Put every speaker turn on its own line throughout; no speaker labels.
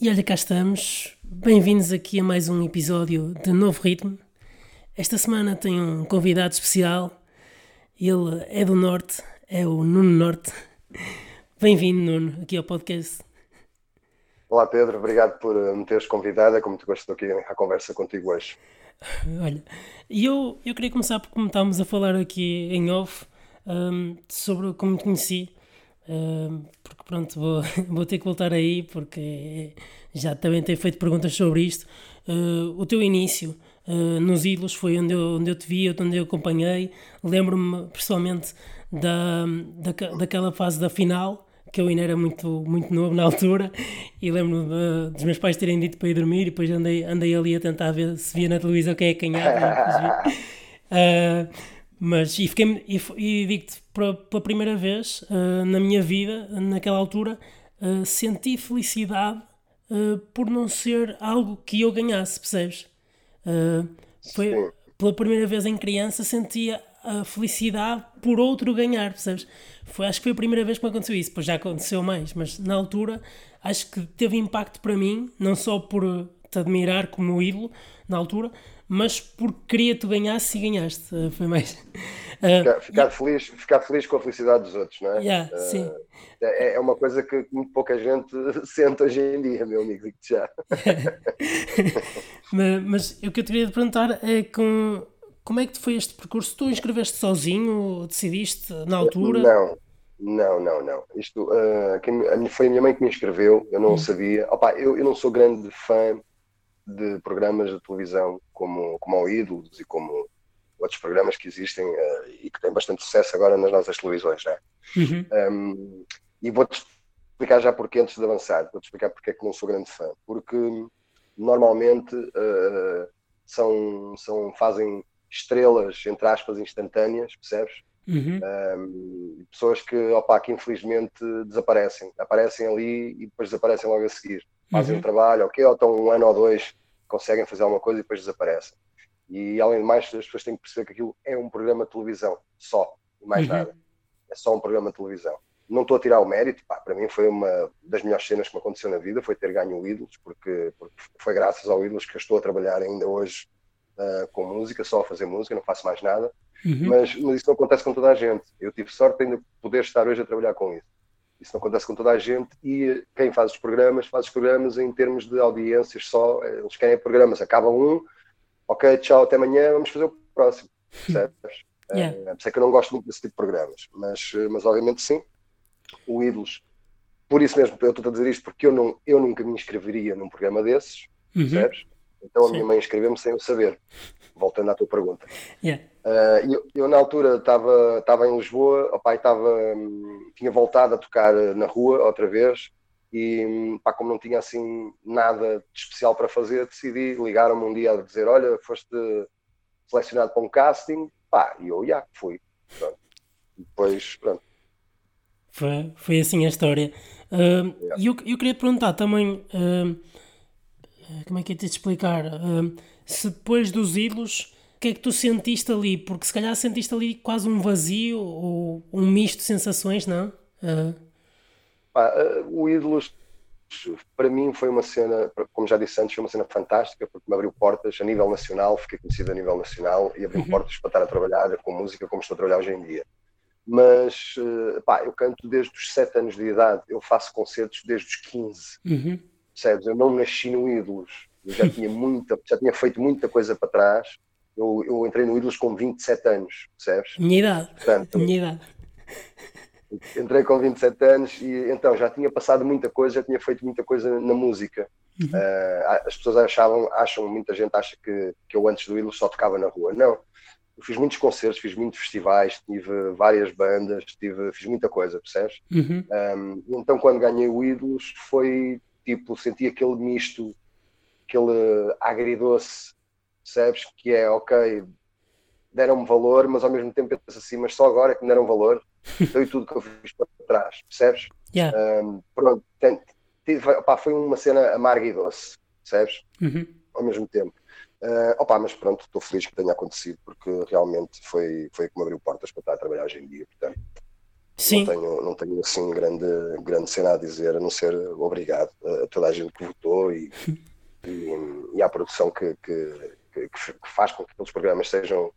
E olha, cá estamos. Bem-vindos aqui a mais um episódio de Novo Ritmo. Esta semana tenho um convidado especial. Ele é do Norte, é o Nuno Norte. Bem-vindo, Nuno, aqui ao podcast.
Olá, Pedro. Obrigado por me teres convidado. É como te gosto aqui à conversa contigo hoje.
Olha, eu, eu queria começar por como estávamos a falar aqui em off um, sobre como te conheci. Porque pronto, vou, vou ter que voltar aí porque já também tenho feito perguntas sobre isto. Uh, o teu início uh, nos ídolos foi onde eu, onde eu te vi, onde eu acompanhei. Lembro-me pessoalmente da, da, daquela fase da final, que eu ainda era muito, muito novo na altura, e lembro-me dos meus pais terem dito para ir dormir, e depois andei, andei ali a tentar ver se via na televisão quem é que ganhava. uh, mas, e, fiquei, e, e digo-te, pela primeira vez uh, na minha vida, naquela altura, uh, senti felicidade uh, por não ser algo que eu ganhasse, percebes? foi pela primeira vez em criança sentia a felicidade por outro ganhar, percebes? Foi, acho que foi a primeira vez que me aconteceu isso, pois já aconteceu mais, mas na altura acho que teve impacto para mim, não só por te admirar como ídolo na altura, mas porque queria que tu ganhasse e ganhaste. Uh, foi mais.
Uh, ficar, ficar feliz, ficar feliz com a felicidade dos outros, não é?
Yeah, uh, sim.
É, é uma coisa que muito pouca gente sente hoje em dia, meu amigo, digo já.
mas, mas o que eu te queria perguntar é com, como é que foi este percurso? Tu inscreveste sozinho? Decidiste na altura?
Não. Não, não, não. Isto uh, quem, foi a minha mãe que me inscreveu, eu não hum. sabia. Opa, eu, eu não sou grande fã de programas de televisão como, como ao Ídolos e como outros programas que existem uh, e que têm bastante sucesso agora nas nossas televisões, né? Uhum. Um, e vou-te explicar já porque antes de avançar, vou-te explicar porque é que não sou grande fã. Porque normalmente uh, são, são, fazem estrelas, entre aspas, instantâneas, percebes? Uhum. Um, pessoas que, opa, que infelizmente desaparecem, aparecem ali e depois desaparecem logo a seguir fazem uhum. um trabalho, ok, ou estão um ano ou dois, conseguem fazer alguma coisa e depois desaparecem. E além de mais, as pessoas têm que perceber que aquilo é um programa de televisão, só, e mais uhum. nada. É só um programa de televisão. Não estou a tirar o mérito, pá, para mim foi uma das melhores cenas que me aconteceu na vida, foi ter ganho o Ídolos, porque, porque foi graças ao Ídolos que eu estou a trabalhar ainda hoje uh, com música, só a fazer música, não faço mais nada. Uhum. Mas, mas isso não acontece com toda a gente. Eu tive sorte ainda de poder estar hoje a trabalhar com isso. Isso não acontece com toda a gente e quem faz os programas, faz os programas em termos de audiências só. Eles querem programas, acaba um, ok, tchau, até amanhã, vamos fazer o próximo. Percebes? Yeah. É, é que eu não gosto muito desse tipo de programas, mas, mas obviamente sim. O Ídolos, por isso mesmo, eu estou a dizer isto porque eu, não, eu nunca me inscreveria num programa desses, uhum. percebes? Então a sim. minha mãe inscreveu-me sem eu saber. Voltando à tua pergunta.
Yeah.
Uh, eu, eu, na altura estava em Lisboa, o pai tava, um, tinha voltado a tocar na rua outra vez e hum, pá, como não tinha assim nada de especial para fazer, decidi ligar-me um dia a dizer, olha, foste selecionado para um casting, pá, e eu, já, fui. Pronto. Depois, pronto.
Foi, foi assim a história. Uh, yeah. eu, eu queria te perguntar também, uh, como é que é te explicar, uh, se depois dos ídolos o que é que tu sentiste ali? Porque se calhar sentiste ali quase um vazio ou um misto de sensações, não? Uh.
Ah, o Ídolos, para mim, foi uma cena, como já disse antes, foi uma cena fantástica, porque me abriu portas a nível nacional, fiquei conhecido a nível nacional e abriu uhum. portas para estar a trabalhar com música como estou a trabalhar hoje em dia. Mas, ah, pá, eu canto desde os 7 anos de idade, eu faço concertos desde os 15. Uhum. Percebes? Eu não nasci no Ídolos. Eu já tinha muita, já tinha feito muita coisa para trás eu, eu entrei no Ídolos com 27 anos, percebes?
Minha idade. Portanto, Minha idade.
Entrei com 27 anos e então já tinha passado muita coisa, já tinha feito muita coisa na música. Uhum. Uh, as pessoas achavam, acham, muita gente acha que, que eu antes do Ídolos só tocava na rua. Não. Eu fiz muitos concertos, fiz muitos festivais, tive várias bandas, tive, fiz muita coisa, percebes? Uhum. Um, então quando ganhei o Ídolos foi tipo, senti aquele misto, aquele agridoce percebes? Que é, ok, deram-me valor, mas ao mesmo tempo penso assim, mas só agora é que me deram valor, e tudo que eu fiz para trás, percebes?
Yeah.
Um, pronto, tive, opa, foi uma cena amarga e doce, percebes? Uhum. Ao mesmo tempo. Uh, opa, mas pronto, estou feliz que tenha acontecido, porque realmente foi, foi como abriu portas para estar a trabalhar hoje em dia, portanto.
Sim.
Não tenho, não tenho assim grande, grande cena a dizer, a não ser obrigado a toda a gente que votou e, e, e à produção que, que, que, que faz com que aqueles programas sejam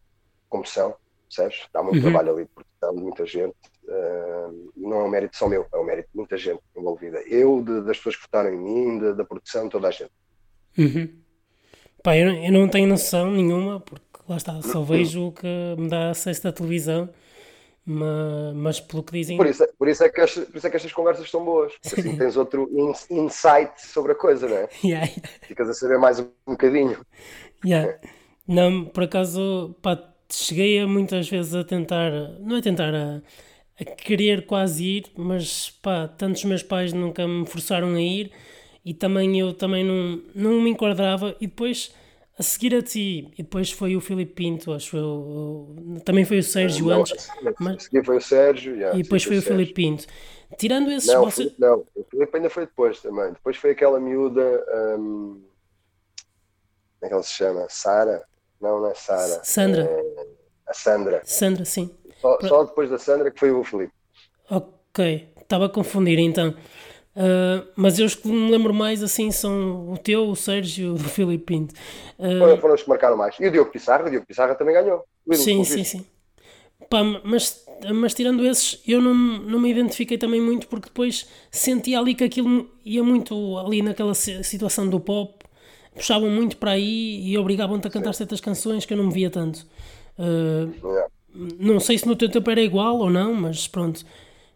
como são, percebes? Dá muito uhum. trabalho ali de produção de muita gente. Uh, não é um mérito só meu, é um mérito de muita gente envolvida. Eu, de, das pessoas que votaram em mim, de, da produção, toda a gente.
Uhum. Pá, eu, eu não tenho noção nenhuma, porque lá está, só vejo o que me dá acesso da televisão, mas, mas pelo que dizem.
Por isso, por isso, é, que estas, por isso é que estas conversas são boas, assim tens outro insight sobre a coisa, não é?
Yeah, yeah.
Ficas a saber mais um, um bocadinho.
Yeah. Não, por acaso, pá, cheguei a muitas vezes a tentar, não é tentar, a, a querer quase ir, mas pá, tantos meus pais nunca me forçaram a ir e também eu também não, não me enquadrava e depois a seguir a ti, e depois foi o Filipe Pinto, acho eu, também foi o Sérgio
não,
antes.
Mas... A seguir foi o Sérgio, yeah,
e depois foi o Filipe Pinto. Tirando esses.
Não, você... Filipe, não, o Filipe ainda foi depois também. Depois foi aquela miúda. Hum, como é que ela se chama? Sara? Não, não é Sara.
Sandra.
É a Sandra.
Sandra, sim.
Só, só, depois da Sandra que foi o Felipe.
Ok, estava a confundir então. Uh, mas eu os que me lembro mais assim são o teu, o Sérgio e o Filipe Pinto.
Uh, foram, foram, os que marcaram mais. E o Diogo Pissarra, o Diogo Pissarra também ganhou.
Sim, sim, sim. Pá, mas, mas tirando esses, eu não, não me identifiquei também muito porque depois sentia ali que aquilo ia muito ali naquela situação do pop puxavam muito para aí e obrigavam-te a cantar Sim. certas canções que eu não me via tanto. Uh, yeah. Não sei se no teu tempo era igual ou não, mas pronto.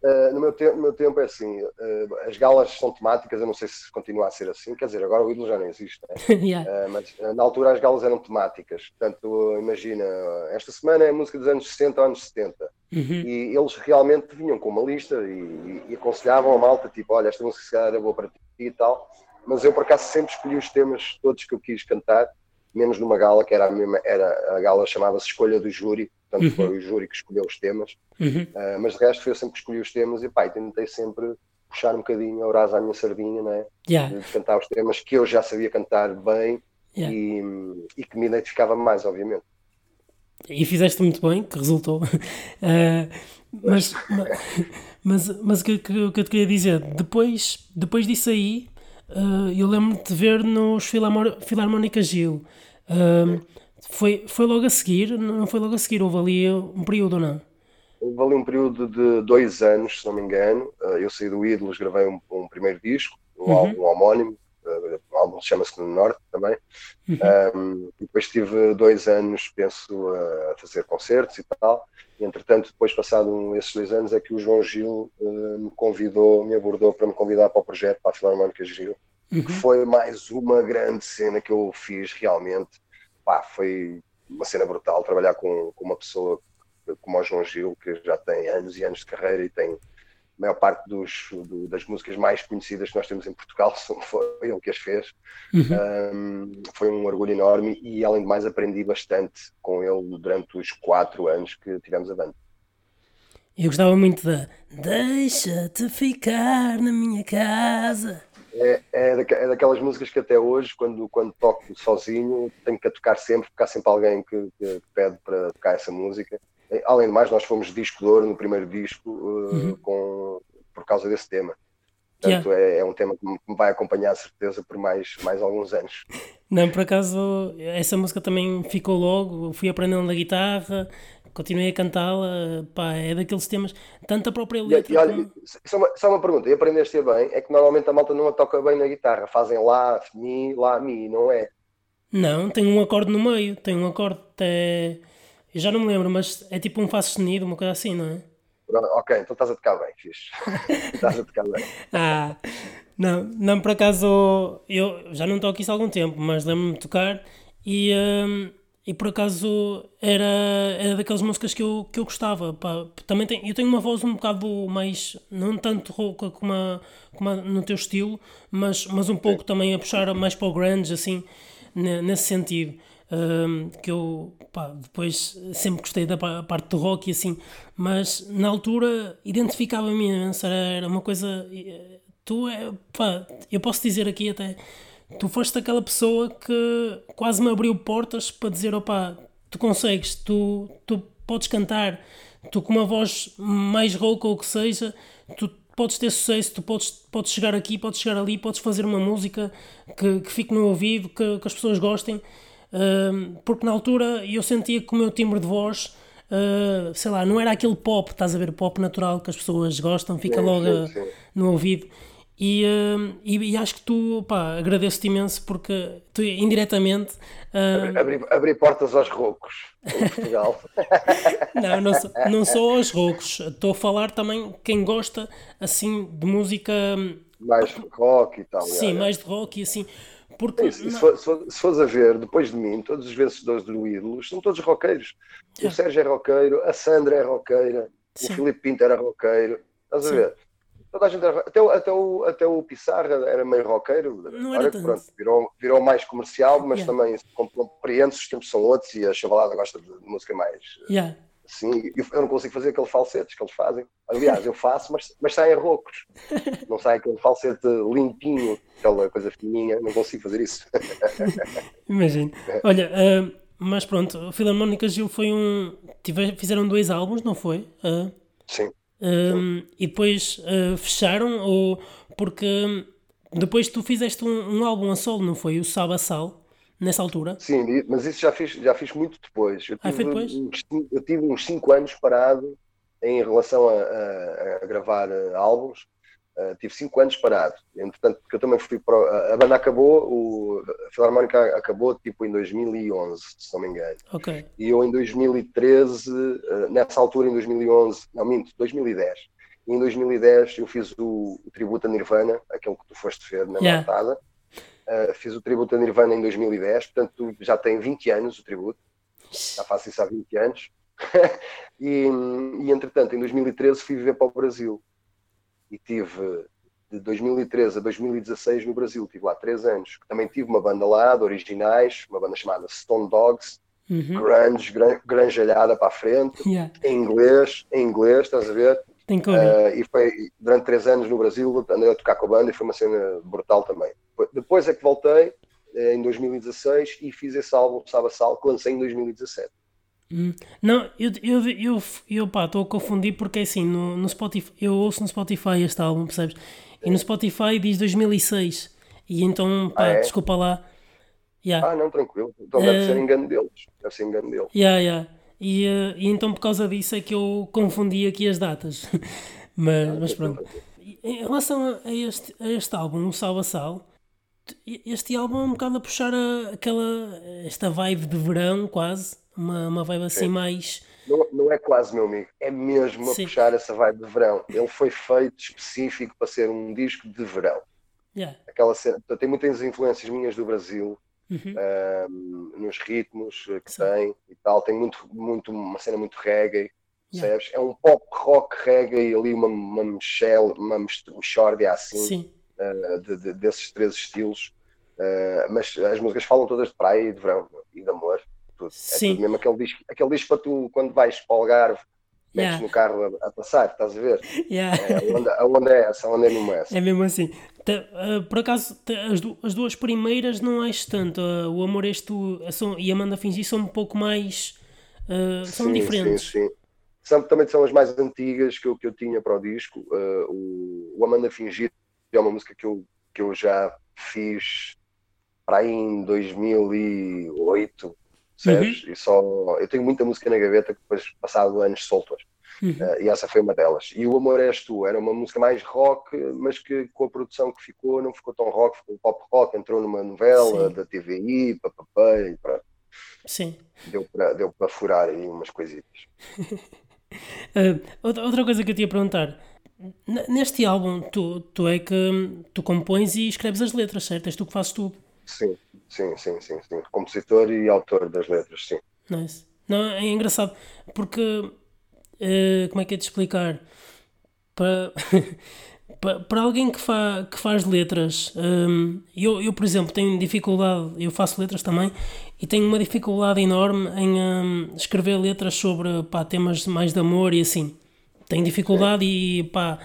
Uh, no, meu no meu tempo é assim, uh, as galas são temáticas, eu não sei se continua a ser assim, quer dizer, agora o ídolo já não existe, né?
yeah.
mas na altura as galas eram temáticas, portanto, imagina, esta semana é música dos anos 60 ou anos 70,
uhum.
e eles realmente vinham com uma lista e, e, e aconselhavam a malta, tipo, olha, esta música era boa para ti e tal, mas eu por acaso sempre escolhi os temas todos que eu quis cantar, menos numa gala que era a, mesma, era, a gala chamava-se Escolha do Júri, portanto uhum. foi o júri que escolheu os temas,
uhum.
uh, mas de resto foi eu sempre que escolhi os temas e pá, tentei sempre puxar um bocadinho a brasa à minha sardinha, né?
Yeah.
de cantar os temas que eu já sabia cantar bem
yeah.
e, e que me identificava mais, obviamente.
E fizeste muito bem, que resultou. Uh, mas, mas, mas, o que, que, que eu te queria dizer, depois, depois disso aí, Uh, eu lembro-me de ver nos Filarmónica Gil. Uh, foi, foi logo a seguir? Não foi logo a seguir? Houve ali um período ou não?
Houve ali um período de dois anos, se não me engano. Uh, eu saí do Ídolos, gravei um, um primeiro disco, um, uhum. álbum, um homónimo. o álbum chama-se No Norte também. Uhum. Um, depois tive dois anos, penso, a fazer concertos e tal. E, entretanto, depois, passado esses dois anos, é que o João Gil uh, me convidou, me abordou para me convidar para o projeto, para a Filarmónica Gil,
uhum.
que foi mais uma grande cena que eu fiz realmente. Pá, foi uma cena brutal trabalhar com, com uma pessoa como o João Gil, que já tem anos e anos de carreira e tem a maior parte dos, do, das músicas mais conhecidas que nós temos em Portugal foi ele que as fez.
Uhum.
Um, foi um orgulho enorme e, além de mais, aprendi bastante com ele durante os quatro anos que tivemos a banda.
Eu gostava muito da Deixa-te ficar na minha casa.
É, é, é, daquelas músicas que até hoje, quando, quando toco sozinho, tenho que a tocar sempre, porque há sempre alguém que, que pede para tocar essa música. Além de mais, nós fomos disco de ouro no primeiro disco uh, uhum. com, por causa desse tema. Portanto, yeah. é, é, um tema que me vai acompanhar, certeza, por mais, mais alguns anos.
Não, por acaso, essa música também ficou logo. Fui aprendendo na guitarra, continuei a cantá-la. Pá, é daqueles temas, tanto a própria letra.
E, e olha, como... só, uma, só uma pergunta: e aprendeste bem? É que normalmente a malta não a toca bem na guitarra, fazem lá, mi, lá, mi, não é?
Não, tem um acorde no meio, tem um acorde até. Eu já não me lembro, mas é tipo um Fá sustenido, uma coisa assim, não é?
Ok, então estás a tocar bem, fixe. estás a tocar bem.
ah, não, não, por acaso eu já não toco isso há algum tempo, mas lembro-me de tocar e, um, e por acaso era, era daquelas músicas que eu, que eu gostava. Pá. Também tem, eu tenho uma voz um bocado mais, não tanto rouca como, a, como a, no teu estilo, mas, mas um pouco também a puxar mais para o grunge, assim, nesse sentido um, que eu pá, depois sempre gostei da parte do rock e assim, mas na altura identificava-me imenso, era, uma coisa. Tu é, pá, eu posso dizer aqui até, tu foste aquela pessoa que quase me abriu portas para dizer: opá, tu consegues, tu, tu podes cantar, tu com uma voz mais rouca ou o que seja, tu podes ter sucesso, tu podes, podes chegar aqui, podes chegar ali, podes fazer uma música que, que fique no ouvido, que, que as pessoas gostem. Uh, porque na altura eu sentia que o meu timbre de voz, uh, sei lá, não era aquele pop, estás a ver, pop natural que as pessoas gostam, fica logo no ouvido. E, uh, e, e, acho que tu, pá, agradeço-te imenso porque tu, indiretamente.
Uh... Abri, abri, portas aos roucos em Portugal.
não, não, sou, não sou aos roucos. Estou a falar também quem gosta assim de música.
Mais rock e tal.
Sim, é, mais de rock e assim. Porque,
se, se, for, se, fores a ver, depois de mim, todos os vencedores do Ídolos são todos roqueiros. É. O Sérgio é roqueiro, a Sandra é roqueira, Sim. o Filipe Pinto era roqueiro. Estás a ver? Toda a gente era, até, até, o, até o Pissarra era meio roqueiro.
Não era
pronto, virou, virou mais comercial, mas yeah. também compreende os tempos são outros e a chavalada gosta de música mais.
Yeah.
Assim, eu não consigo fazer aqueles falsetes que eles fazem. Aliás, eu faço, mas, mas saem roucos. Não sai aquele falsete limpinho, aquela coisa fininha. Não consigo fazer isso.
Imagino. Olha, uh, mas pronto, o Filarmónica Gil foi um. Tive, fizeram dois álbuns, não foi?
Uh, Sim.
Um, e depois uh, fecharam ou porque depois tu fizeste um, um, álbum a solo, não foi? O Sal nessa altura?
Sim, mas isso já fiz, já fiz muito depois.
Eu tive, ah, foi depois?
Eu tive uns 5 anos parado em relação a, a, a gravar uh, álbuns Uh, tive cinco anos parado. Entretanto, porque eu também fui para. A banda acabou, o, a Filarmónica acabou tipo em 2011, se não me engano.
Ok.
E eu em 2013, uh, eh, nessa altura, em 2011, não minto, 2010. E em 2010 eu fiz o, o tributo a Nirvana, aquele que tu foste ver na yeah. Martada. Uh, fiz o tributo a Nirvana em 2010, portanto já tem 20 anos o tributo. Já faço isso há 20 anos. e, e entretanto, em 2013 fui viver para o Brasil e tive de 2013 a 2016 no Brasil, tive lá três anos. Também tive uma banda lá de originais, uma banda chamada Stone Dogs, uhum. grunge, gran, granjalhada para a frente,
yeah.
em inglês, em inglês, estás a ver?
Tem que uh,
e foi durante três anos no Brasil, andei a tocar com a banda e foi uma cena brutal também. Depois é que voltei eh, em 2016 e fiz esse álbum Saba Sal que lancei em 2017.
Hum. Não, eu, eu, eu, eu pá, estou a confundir porque assim, no, no Spotify, eu ouço no Spotify este álbum, percebes? E no Spotify diz 2006. E então, pá, ah, é? desculpa lá.
Yeah. Ah, não, tranquilo. Então deve uh, ser engano deles. Deve ser engano deles.
Yeah, yeah. E, uh, e então por causa disso é que eu confundi aqui as datas. mas, ah, mas pronto. Em relação a este, a este álbum, o Sal a Sal, este álbum é um bocado a puxar a, aquela, esta vibe de verão quase uma, uma vibe assim Sim. mais.
Não, não, é quase, meu amigo, é mesmo a puxar essa vibe de verão. Ele foi feito específico para ser um disco de verão.
Yeah.
Aquela cena, tem muitas influências minhas do Brasil,
uhum.
um, nos ritmos que Sim. tem e tal. Tem muito, muito, uma cena muito reggae, yeah. É um pop rock reggae ali, uma, uma Michelle, uma mexórdia assim, uh, de, de, desses três estilos. Uh, mas as músicas falam todas de praia e de verão e de amor tudo. Sim. É tudo mesmo aquele disco, aquele disco para tu, quando vais para o Algarve, metes yeah. no carro a, a, passar, estás a ver?
Yeah.
É, a, onda, a onda é essa, a onda é mesmo essa.
É mesmo assim. Uh, por acaso, as, du as, duas primeiras não acho tanto. Uh, o Amor Este são, e Amanda Fingir são um pouco mais. Uh, são
sim,
diferentes.
Sim, sim. São, também são as mais antigas que eu, que eu tinha para o disco. o, o Amanda Fingir é uma música que eu, que eu já fiz para aí em 2008 percebes? Uhum. E só, eu tenho muita música na gaveta que depois, passado anos, soltas. Uhum. Uh, e essa foi uma delas. E o Amor És Tu era uma música mais rock, mas que com a produção que ficou, não ficou tão rock, ficou pop rock, entrou numa novela Sim. da TVI, papapá, e pronto.
Sim.
Deu para deu para furar aí umas coisitas.
uh, outra coisa que eu te ia perguntar. Neste álbum, tu, tu é que tu compões e escreves as letras, certo? És tu que fazes tudo.
Sim, sim, sim, sim, sim. Compositor e autor das letras, sim.
Nice. Não, é engraçado, porque uh, como é que é de explicar? Para, para, para alguém que, fa, que faz letras, um, eu, eu, por exemplo, tenho dificuldade, eu faço letras também, e tenho uma dificuldade enorme em um, escrever letras sobre pá, temas mais de amor e assim. Tenho dificuldade e pá,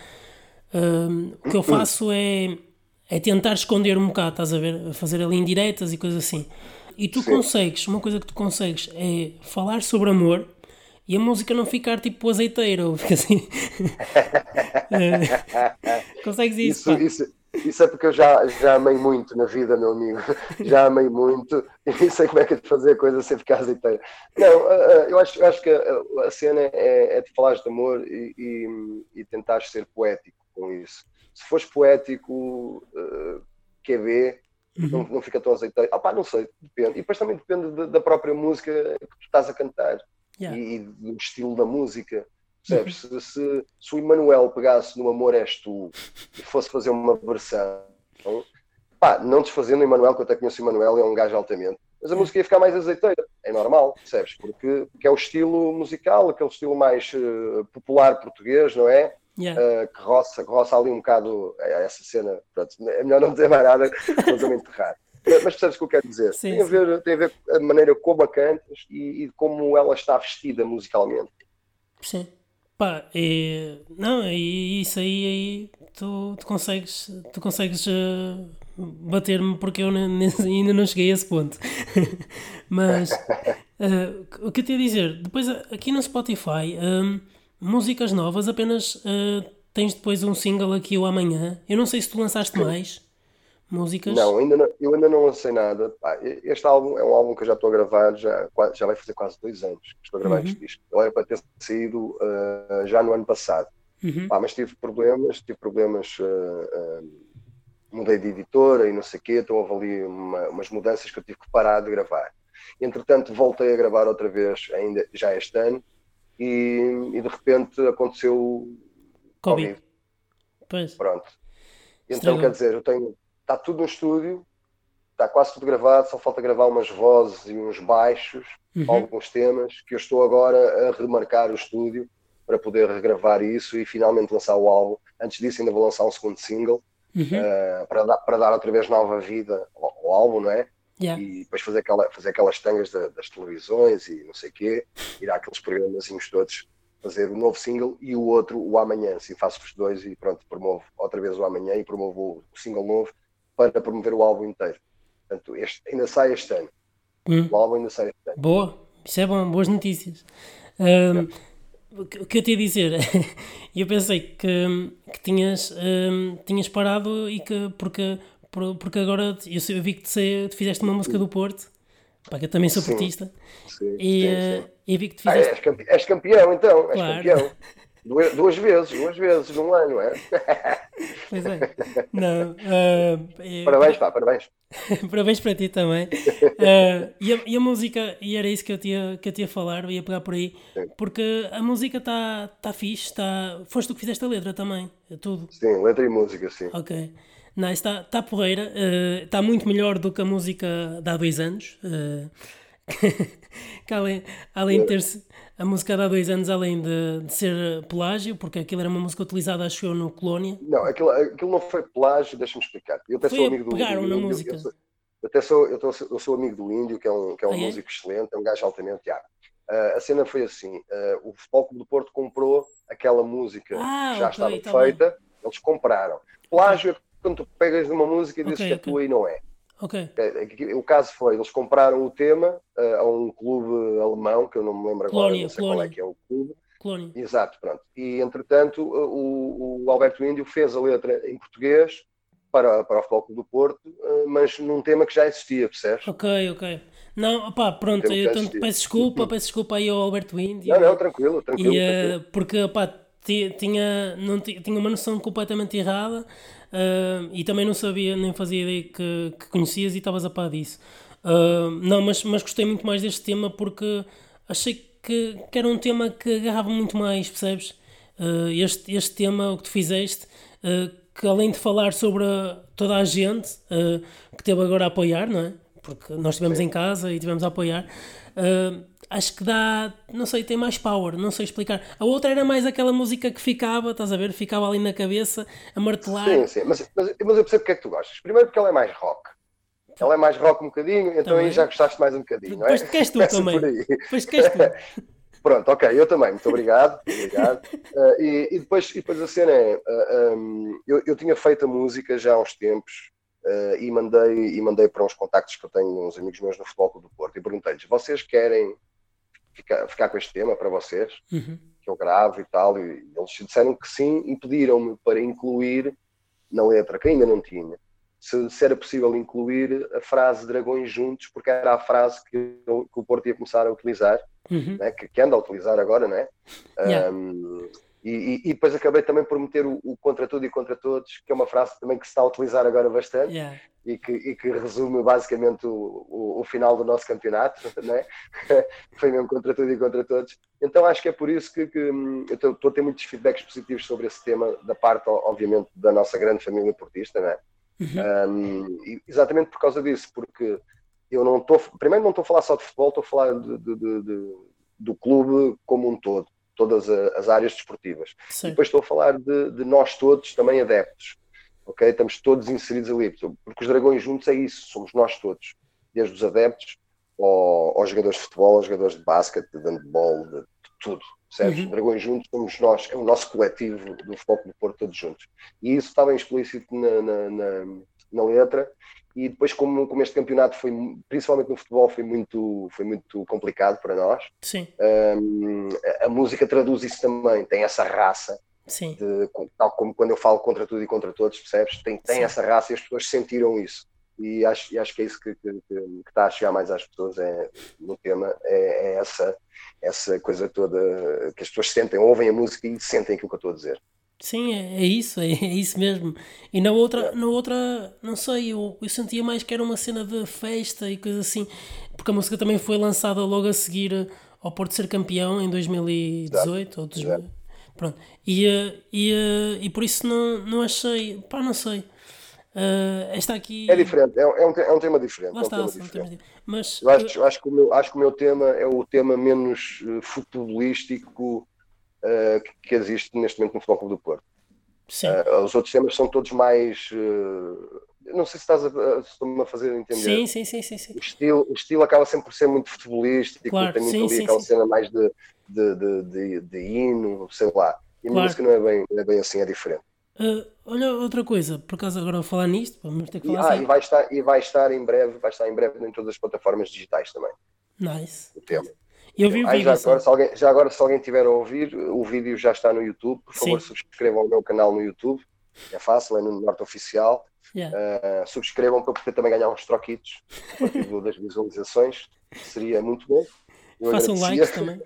um, o que eu faço é é tentar esconder um bocado, estás a ver? Fazer ali indiretas e coisas assim. E tu Sim. consegues, uma coisa que tu consegues é falar sobre amor e a música não ficar tipo azeiteira, ou fica assim. consegues isso?
Isso, isso, isso, é porque eu já, já amei muito na vida, meu amigo. Já amei muito e sei como é que é de fazer a coisa sem ficar azeiteira. Não, uh, eu acho, eu acho que a, a cena é, é de falar de amor e, e, e tentar ser poético com isso. Se fores poético, uh, QB, uhum. não, não fica tão azeiteiro. Ah, pá, não sei, depende. E depois também depende de, da própria música que tu estás a cantar yeah. e, e, do estilo da música. Percebes? Uhum. Se, se, se, o Emanuel pegasse no Amor És Tu e fosse fazer uma versão, pá, não desfazendo o Emanuel, que eu até conheço o Emanuel, é um gajo altamente, mas a música ia ficar mais azeiteira. É normal, percebes? Porque, porque é o estilo musical, aquele estilo mais uh, popular português, não é? Yeah. uh, que, roça, que roça ali um bocado é, essa cena. Pronto, é melhor não dizer mais nada, vamos me enterrar. Mas percebes o que eu quero dizer? Sim, tem, a ver, tem a ver com a maneira como a cantas e, e como ela está vestida musicalmente.
Sim. Pá, e, não, e isso aí, aí tu, tu consegues, tu consegues uh, bater-me porque eu ainda não cheguei a esse ponto. Mas uh, o que eu te ia dizer, depois aqui no Spotify. Um, músicas novas, apenas uh, tens depois um single aqui ou amanhã. Eu não sei se tu lançaste mais músicas.
Não, ainda não, eu ainda não lancei nada. este álbum é um álbum que eu já estou a gravar, já, já vai fazer quase dois anos que estou a gravar uhum. este disco. Ele era para ter saído uh, já no ano passado. Uhum. mas tive problemas, tive problemas. Uh, mudei de editora e não sei o quê, então houve ali uma, umas mudanças que eu tive que parar de gravar. Entretanto, voltei a gravar outra vez, ainda já este ano, e, e de repente aconteceu
Covid. COVID.
Pois. Pronto. Então, quer dizer, eu tenho. Está tudo no estúdio, está quase tudo gravado, só falta gravar umas vozes e uns baixos, uhum. alguns temas, que eu estou agora a remarcar o estúdio para poder regravar isso e finalmente lançar o álbum. Antes disso, ainda vou lançar um segundo single uhum. uh, para, dar, para dar outra vez nova vida ao, ao álbum, não é? Yeah. e depois fazer, aquela, fazer aquelas tangas da, das televisões e não sei o quê, ir àqueles programazinhos todos, fazer o novo single e o outro, o amanhã. Assim faço os dois e pronto, promovo outra vez o amanhã e promovo o single novo para promover o álbum inteiro. Portanto, este, ainda sai este ano. Hum. O álbum ainda sai este ano.
Boa, isso é bom, boas notícias. Um, o que eu te ia dizer, eu pensei que, que tinhas, um, tinhas parado e que porque porque agora eu vi que tu, fizeste uma música do Porto, pá, que eu também sou sim, portista, sim, e, sim, uh, e vi que tu fizeste.
Ah, és, campeão, és campeão então, és claro. campeão. Duas, duas, vezes, duas vezes num ano, é?
Pois é. Não, uh,
parabéns, pá, parabéns.
parabéns para ti também. Uh, e, a, e, a, música, e era isso que eu tinha, que eu tinha a falar, eu ia pegar por aí, Sim. porque a música está tá fixe, tá, foste tu que fizeste a letra também, é tudo.
Sim, letra e música, sim.
Ok. Não, está, está porreira, uh, está muito melhor do que a música de há dois anos. Uh, que além, além de ter a música de há dois anos, além de, de, ser plágio, porque aquilo era uma música utilizada, acho eu, no Colónia.
Não, aquilo, aquilo não foi plágio, deixa-me explicar. Eu até foi sou amigo do
Índio.
na
música.
Eu, sou, eu até sou, eu, tô, eu sou amigo do Índio, que é um, que é um ah, é? músico é? excelente, é um gajo altamente. Yeah. Uh, a cena foi assim: uh, o Futebol Clube do Porto comprou aquela música ah, que já okay, estava tá feita, bem. eles compraram. Plágio é quando tu pegas numa música e dizes okay, que é okay. tua e não é.
Okay.
É, o caso foi, eles compraram o tema uh, a um clube alemão, que eu não me lembro agora, Colônia, não sei Colônia. qual é que é o clube.
Colônia.
Exato, pronto. E entretanto o, o, Alberto Índio fez a letra em português para, para o Futebol Clube do Porto, uh, mas num tema que já existia, percebes?
Ok, ok. Não, opá, pronto, eu então, peço desculpa, peço desculpa aí ao Alberto Índio.
Não, não, tranquilo, tranquilo.
E, uh,
tranquilo.
Porque, opá, tinha, não, tinha uma noção completamente errada uh, e também não sabia, nem fazia ideia que, que conhecias e estavas a par disso. Uh, não, mas, mas gostei muito mais deste tema porque achei que, que era um tema que agarrava muito mais, percebes? Uh, este, este tema, o que tu fizeste, que além de falar sobre toda a gente que teve agora a apoiar, não é? Porque nós estivemos em casa e tivemos a apoiar. Uh, acho que dá, não sei, tem mais power, não sei explicar. A outra era mais aquela música que ficava, estás a ver? Ficava ali na cabeça a martelar.
Sim, sim, mas, mas, mas eu percebo porque é que tu gostas. Primeiro porque ela é mais rock. Ela é mais rock um bocadinho, então também. aí já gostaste mais um bocadinho, não é?
Depois queres tu também. Depois queres tu.
Pronto, ok, eu também, muito obrigado. obrigado. Uh, e, e, depois, e depois a cena é: uh, ah, um, eu, eu tinha feito a música já há uns tempos uh, e, mandei, e mandei para uns contactos que eu tenho, uns amigos meus no Futebol do Porto, e perguntei-lhes: vocês querem ficar, ficar com este tema para vocês,
Uhum.
que eu gravo e tal, e eles disseram que sim e pediram-me para incluir na letra, que ainda não tinha, se, se era possível incluir a frase Dragões Juntos, porque era a frase que, eu- que o Porto ia começar a utilizar,
Uhum.
né, que, que anda a utilizar agora, né?
Yeah.
Um, e, e- e depois acabei também por meter o, o contra tudo e contra todos, que é uma frase também que se está a utilizar agora bastante
Yeah.
E que, e que resume basicamente o, o, o final do nosso campeonato, né? foi mesmo contra tudo e contra todos. Então acho que é por isso que, que, hum, eu estou a ter muitos feedbacks positivos sobre esse tema, da parte, obviamente, da nossa grande família portista, né? Um, e exatamente por causa disso, porque eu não estou, primeiro não estou a falar só de futebol, estou a falar de, de- de- do clube como um todo, todas as áreas desportivas.
Certo.
depois estou a falar de nós todos também adeptos, ok? Estamos todos inseridos ali, porque os Dragões juntos é isso, somos nós todos, desde os adeptos ao- aos jogadores de futebol, aos jogadores de basquete, de handball, de, de tudo. Percebes?
Uhum.
Os Dragões juntos somos nós, é o nosso coletivo do Futebol do Porto todos juntos. E isso bem explícito na, na, na- na letra. E depois, como, como este campeonato foi, principalmente no futebol, foi muito, foi muito complicado para nós,
Sim,
hum, a, a música traduz isso também, tem essa raça,
sim.
de- tal como quando eu falo contra tudo e contra todos, percebes? Tem, tem
Sim.
essa raça e as pessoas sentiram isso. E acho, e acho que é isso que, que, que- está a chegar mais às pessoas é, no tema, é, é essa, essa coisa toda que as pessoas sentem, ouvem a música e sentem aquilo que eu estou a dizer.
Sim, é, é isso, é, é isso mesmo. E na outra, na outra, não sei, eu, eu sentia mais que era uma cena de festa e coisa assim, porque a música também foi lançada logo a seguir ao Porto ser campeão em 2018 ou 2000, pronto. E, eh, e, eh, e por isso não, não achei, pá, não sei. Eh, esta aqui
É diferente, é, é um, é um tema diferente.
lá
é um
está,
tema
são
diferente.
temas- mas
Eu acho, acho, que o meu, acho que o meu tema é o tema menos futebolístico eh, que, existe neste momento no Futebol Clube do Porto.
sim,
Eh, os outros temas são todos mais. eu não sei se estás a, a- a fazer entender.
sim, sim, sim, sim, sim.
O estilo, o estilo acaba sempre por ser muito futebolístico,
Claro,
tem muito
sim,
ali
sim,
aquela
sim.
cena mais de, de, de, de, de hino, sei lá. E a
Claro.
música não é, bem, não é bem assim, é diferente.
Eh, olha, outra coisa, por acaso agora vou falar nisto, vamos ter que
E,
falar
ah,
assim.
e, vai estar, e vai estar em breve, vai estar em breve em todas as plataformas digitais também,
Nice.
o tema.
Eu vi o
Ah, e
vídeo,
já, agora, se alguém, já agora, se alguém tiver a ouvir, o vídeo já está no YouTube. Por favor,
Sim.
subscrevam o meu canal no YouTube. É fácil, é no Norte Oficial.
Yeah.
Uh, subscrevam para eu poder também ganhar uns troquitos a partir das visualizações. Seria muito bom. Eu
Façam
agradecia.
likes também.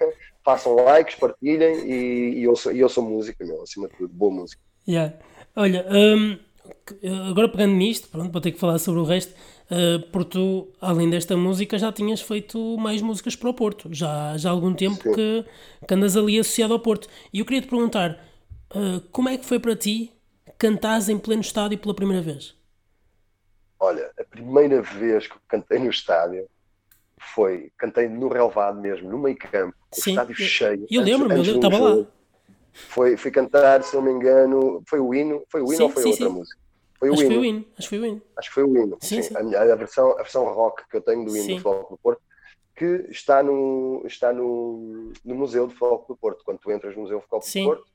Façam likes, partilhem e, e, ouçam, e ouçam música, meu, acima de tudo, boa música.
Yeah. Olha, hum, que- agora pegando nisto, pronto, vou ter que falar sobre o resto, uh, porque tu, além desta música, já tinhas feito mais músicas para o Porto. Já, já há algum tempo
Sim.
que, que andas ali associado ao Porto. E eu queria te perguntar, uh, como é que foi para ti cantares em pleno estádio pela primeira vez?
Olha, a primeira vez que eu cantei no estádio foi, cantei no relevado mesmo, no meio campo, o
Sim,
estádio cheio.
eu lembro-me, eu estava lá.
Foi, fui cantar, se não me engano, foi o hino, foi o hino
Sim,
ou foi
sim,
outra
sim.
música? Foi o
Acho que foi
hino,
o hino, acho que foi o hino.
acho que foi o hino.
Sim,
Sim,
sim.
A, minha- a versão, a versão rock que eu tenho do hino do Futebol do Porto, que está no, está no, no Museu de Futebol do Porto. Quando tu entras no Museu de Futebol do Porto,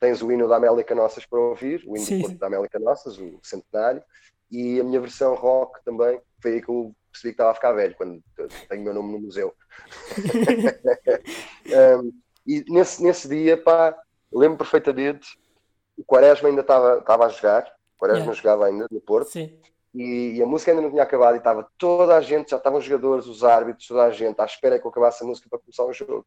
tens o hino da Amélica Nossas para ouvir, o hino do Porto da Amélica Nossas, o centenário, e a minha versão rock também, foi aí que eu percebi que estava a ficar velho, quando tenho o meu nome no museu. Um, e nesse, nesse dia, pá, lembro perfeitamente, o Quaresma ainda estava estava a jogar, o Quaresma
Yeah.
jogava ainda no Porto, e, e a música ainda não tinha acabado, e estava toda a gente, já estavam os jogadores, os árbitros, toda a gente, à espera que eu acabasse a música para começar o jogo.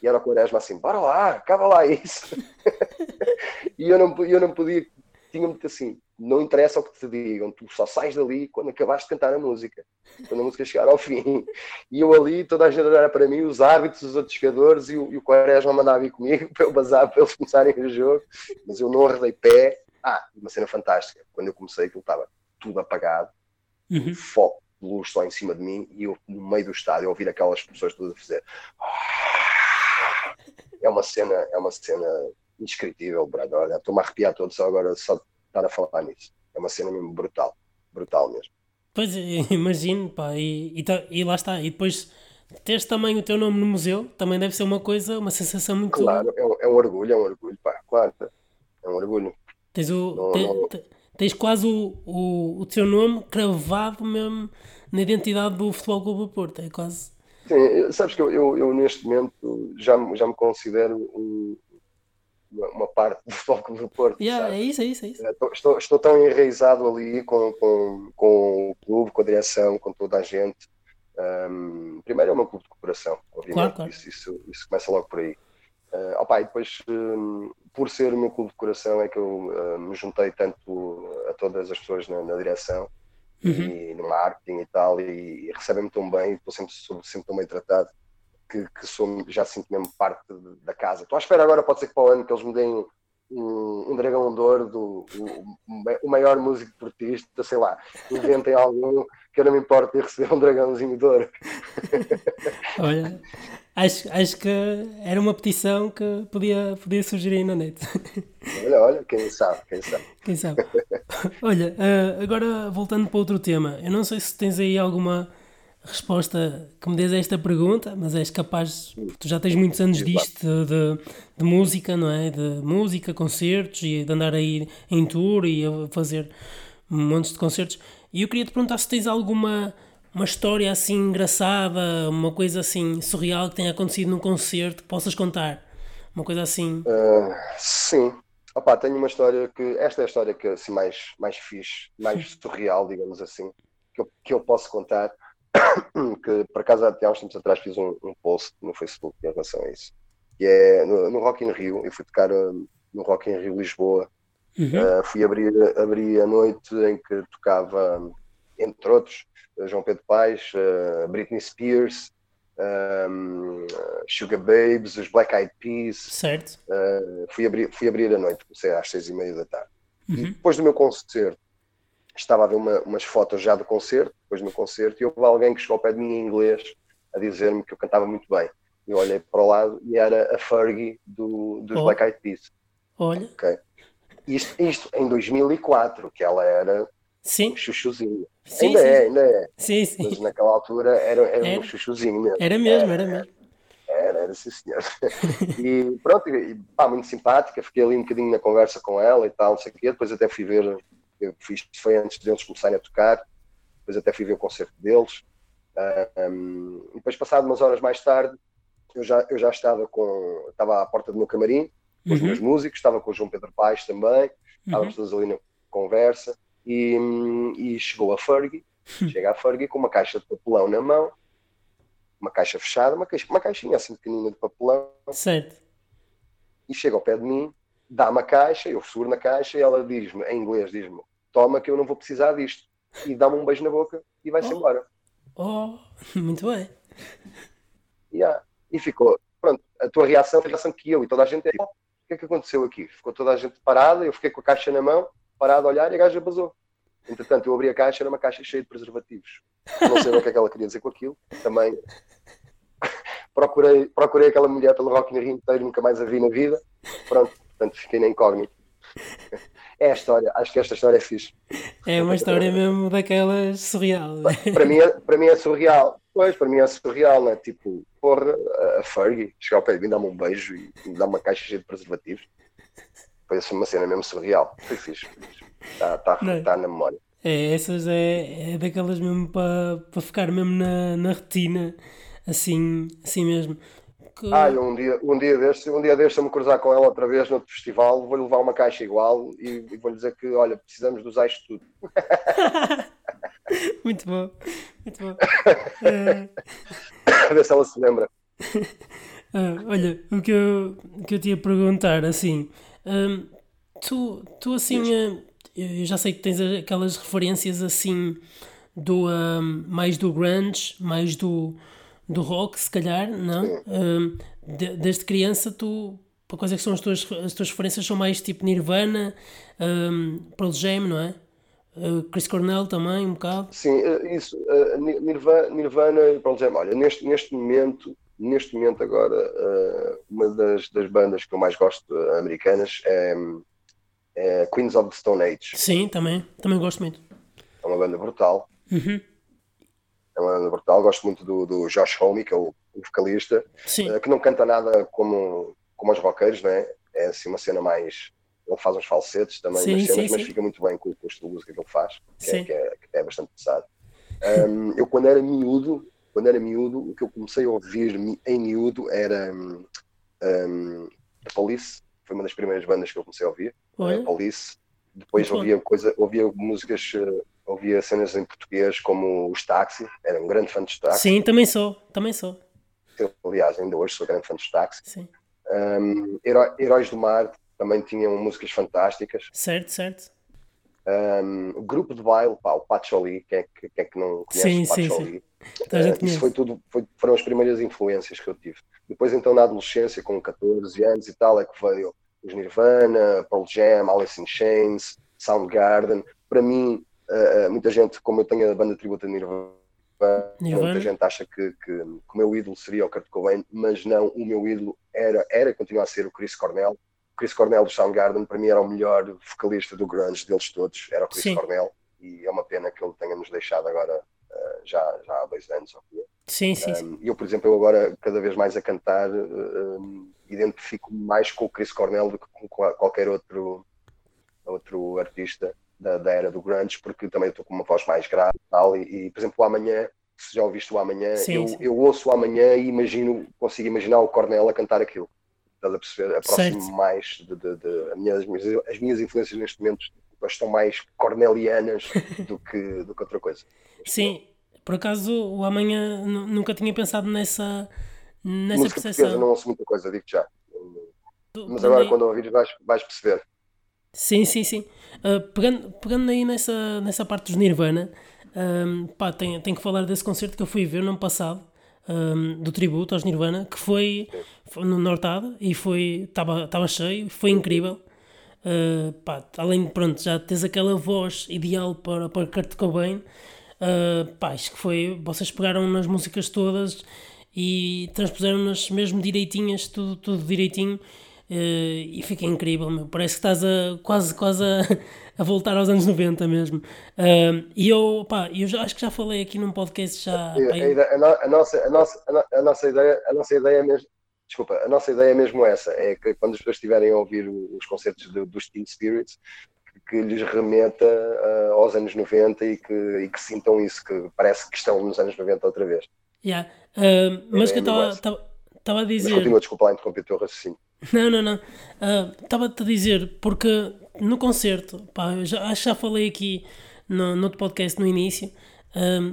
E era o Quaresma assim, bora lá, acaba lá isso. e eu não, eu não podia, tinha-me assim, não interessa o que te digam, tu só sais dali quando acabaste de cantar a música, quando a música chegar ao fim. E eu ali, toda a gente olhar para mim, os árbitros, os outros jogadores, e o, e o Quaresma mandava vir comigo para eu bazar para eles começarem o jogo, mas eu não arredei pé. Ah, uma cena fantástica, quando eu comecei aquilo estava tudo apagado,
Uhum.
foco de luz só em cima de mim e eu no meio do estádio ouvir aquelas pessoas todas a fazer é uma cena é uma cena indescritível brother. olha estou-me a arrepiar todo só agora só estar a falar nisso é uma cena mesmo brutal brutal mesmo
Pois, imagino, pá, e, e, tá- e lá está. E depois teres também o teu nome no museu, também deve ser uma coisa, uma sensação muito.
claro é um, é um orgulho é um orgulho pá claro é um orgulho
Tens, o,
Não,
te-
não.
te- tens quase o, o, o teu nome cravado mesmo na identidade do Futebol Clube do Porto. É quase.
Sim, sabes que eu, eu, eu, neste momento já, já me considero um, uma, uma, parte do Futebol Clube do Porto.
Yeah, é isso, é isso, é isso.
Estou, estou, estou, tão enraizado ali com, com, com o clube, com a direção, com toda a gente. Um, primeiro é uma clube de cooperação, obviamente. Claro, claro. Isso, isso, isso, começa logo por aí. Uh, opa, e depois, um, por ser o meu clube de coração, é que eu uh, me juntei tanto a todas as pessoas na, na direção uhum. e no marketing e tal, e, e recebem-me tão bem, estou sempre, sempre tão bem tratado que, que sou, já sinto mesmo parte da casa. Estou à espera agora, pode ser que para o ano que eles me deem um, um dragão de ouro do o, maior músico portista, sei lá, inventem algum que eu não me importo de receber um dragãozinho de ouro.
Olha, acho, acho que era uma petição que podia, podia surgir aí na net.
Olha, olha, quem sabe, quem sabe.
Quem sabe. Olha, uh, agora voltando para outro tema, eu não sei se tens aí alguma resposta que me dês a esta pergunta, mas és capaz, tu já tens muitos anos disto de, de, música, não é? De música, concertos e de andar aí em tour e a fazer montes de concertos. E eu queria te perguntar se tens alguma uma história assim engraçada, uma coisa assim surreal que tenha acontecido num concerto que possas contar. Uma coisa assim.
Uh, sim. Opa, tenho uma história que. Esta é a história que assim mais, mais fixe, mais surreal, digamos assim, que eu, que eu posso contar. que por acaso até há uns tempos atrás fiz um, um, post no Facebook em relação a isso. Que é no, no Rock in Rio, eu fui tocar uh, no Rock in Rio Lisboa. Uhum. Uh, fui abrir, abrir a noite em que tocava, entre outros, uh, João Pedro Paes, uh, Britney Spears, um, Sugar Babes, os Black Eyed Peas.
Certo.
fui, abrir, fui abrir a noite, comecei às seis e meia da tarde. Uhum. E depois do meu concerto, estava a ver uma, umas fotos já do concerto, depois meu concerto, e houve alguém que chegou ao pé de mim em inglês a dizer-me que eu cantava muito bem. Eu olhei para o lado e era a Fergie do, dos oh. Black Eyed Peas.
Olha.
Okay. Isto, isto em 2004, que ela era
sim.
um chuchuzinho. Sim, ainda sim. é, ainda é.
Sim, sim.
Mas naquela altura era, era, era. um chuchuzinho mesmo.
Era mesmo, era, era mesmo.
Era, era sim, senhor. e pronto, e, pá, muito simpática, fiquei ali um bocadinho na conversa com ela e tal, não sei o quê. Depois até fui ver eu fiz, foi antes deles começarem a tocar, depois até fui ver o concerto deles. Um, e depois, passado umas horas mais tarde, eu já, eu já estava com estava à porta do meu camarim, com uhum. os meus músicos, estava com o João Pedro Paes também, uhum. estávamos todos ali na conversa, e, e chegou a Fergie, uhum. chega a Fergie com uma caixa de papelão na mão, uma caixa fechada, uma, caixa, uma caixinha assim pequenina de papelão.
Certo.
E chega ao pé de mim, dá-me a caixa, eu seguro na caixa e ela diz-me, em inglês, diz-me: toma que eu não vou precisar disto. E dá-me um beijo na boca e vai-se oh. embora.
Oh, muito bem.
Yeah. E ficou, pronto, a tua reação foi a reação que eu e toda a gente é, oh, o que é que aconteceu aqui? Ficou toda a gente parada, eu fiquei com a caixa na mão, parado a olhar e a gaja basou. Entretanto, eu abri a caixa, era uma caixa cheia de preservativos. Não sei o que é que ela queria dizer com aquilo. Também procurei, procurei aquela mulher pelo Rock in Rio inteiro, nunca mais a vi na vida. Pronto, portanto, fiquei na incógnita. É a história, acho que esta história é fixe.
É uma história mesmo daquelas surreal.
Para mim, é, para mim é surreal. Pois, para mim é surreal, né? Tipo, porra, a Fergie chegar ao pé de mim, dá-me um beijo e me dá uma caixa cheia de preservativos. Foi assim uma cena mesmo surreal. Foi fixe. Está tá, tá na memória.
É, essas é, é daquelas mesmo para pa ficar mesmo na, na retina, assim, assim mesmo
que. Ah, um dia, um dia deste, um dia deste, eu me cruzar com ela outra vez no outro festival, vou-lhe levar uma caixa igual e, e vou-lhe dizer que, olha, precisamos de usar isto tudo.
muito bom, muito bom.
A ver se ela se lembra.
Ah, olha, o que eu, o que eu te ia perguntar, assim, hum, tu, tu assim, uh, eu já sei que tens aquelas referências assim do um, mais do grunge, mais do do rock, se calhar, não? Um, de, desde criança tu, para quais é que são as tuas, as tuas referências? São mais tipo Nirvana, um, Pearl Jam, não é? Uh, Chris Cornell também, um bocado.
Sim, eh, isso, uh, Nirvana, Nirvana e Pearl Jam. Olha, neste, neste momento, neste momento agora, uh, uma das, das bandas que eu mais gosto americanas é, é, Queens of the Stone Age.
Sim, também, também gosto muito.
É uma banda brutal.
Uhum
é uma banda brutal. Gosto muito do, do Josh Homme, que é o, o vocalista, uh, que não canta nada como, como os roqueiros, não é? É assim uma cena mais. Ele faz uns falsetes também, sim, cenas, sim, mas sim. fica muito bem com, o estilo de música que ele faz, que, é, que, é, que é, bastante pesado. Um, eu, quando era miúdo, quando era miúdo, o que eu comecei a ouvir em miúdo era um, um, The Police, foi uma das primeiras bandas que eu comecei a ouvir, a Police. Depois ouvia, coisa, ouvia músicas, uh, ouvia cenas em português como os Táxi, era um grande fã dos Táxi.
Sim, também sou, também sou.
Eu, aliás, ainda hoje sou grande fã dos Táxi. Sim. Um, Heróis do Mar também tinham músicas fantásticas.
Certo, certo.
Um, o grupo de baile, pá, o Pacholi, quem é que, quem é que não conhece sim, o Pacholi? Sim, sim. Uh, isso foi tudo, foi, foram as primeiras influências que eu tive. Depois, então, na adolescência, com 14 anos e tal, é que veio os Nirvana, Pearl Jam, Alice in Chains, Soundgarden. Para mim, uh, muita gente, como eu tenho a banda tributa Nirvana, Nirvana, muita gente acha que, que, que, o meu ídolo seria o Kurt Cobain, mas não, o meu ídolo era, era continua a ser o Chris Cornell Chris Cornell do Soundgarden para mim era o melhor vocalista do grunge deles todos, era o Chris Sim. Cornell e é uma pena que ele tenha nos deixado agora uh, já, já há dois anos.
Sim, sim, sim.
eu, por exemplo, eu agora cada vez mais a cantar uh, identifico mais com o Chris Cornell do que com qualquer outro, outro artista da, da era do grunge, porque também estou com uma voz mais grave e tal, e, e por exemplo, o Amanhã se já ouviste o Amanhã, sim, eu, sim. eu ouço o Amanhã e imagino, consigo imaginar o Cornell a cantar aquilo estás a perceber? Aproximo mais de, de, de, minhas, as, minhas, as minhas influências neste momento estão mais cornelianas do que, do que outra coisa.
Sim, por acaso o amanhã nunca tinha pensado nessa, nessa
Música percepção. não ouço muita coisa, digo já. Mas agora quando ouvires vais, vais perceber.
Sim, sim, sim. Uh, pegando, pegando aí nessa, nessa parte dos Nirvana, um, pá, tenho, tenho que falar desse concerto que eu fui ver no ano passado um, do tributo aos Nirvana, que foi, foi no Nortada e foi estava cheio, foi incrível. Uh, pá, além de pronto, já tens aquela voz ideal para, para Kurt Cobain, uh, pá, acho que foi. Vocês pegaram nas músicas todas e transpuseram-nas mesmo direitinhas, tudo, tudo direitinho. Uh, e fica incrível, meu. parece que estás a, quase, quase a, a voltar aos anos 90 mesmo. Uh, e eu, pá, eu já, acho que já falei aqui num podcast já.
A, a, a, nossa, a, nossa, a, nossa ideia, a nossa ideia é mesmo. Desculpa, a nossa ideia é mesmo essa: é que quando as pessoas estiverem a ouvir os concertos dos Teen Spirits, que lhes remeta uh, aos anos 90 e que, e que sintam isso, que parece que estão nos anos 90 outra vez.
Yeah. Uh, mas é, que eu estava a dizer. Mas
continua, desculpa lá interromper o teu raciocínio.
Não, não, não. Estava-te uh, a dizer, porque no concerto, pá, já, acho que já falei aqui no, no outro podcast no início,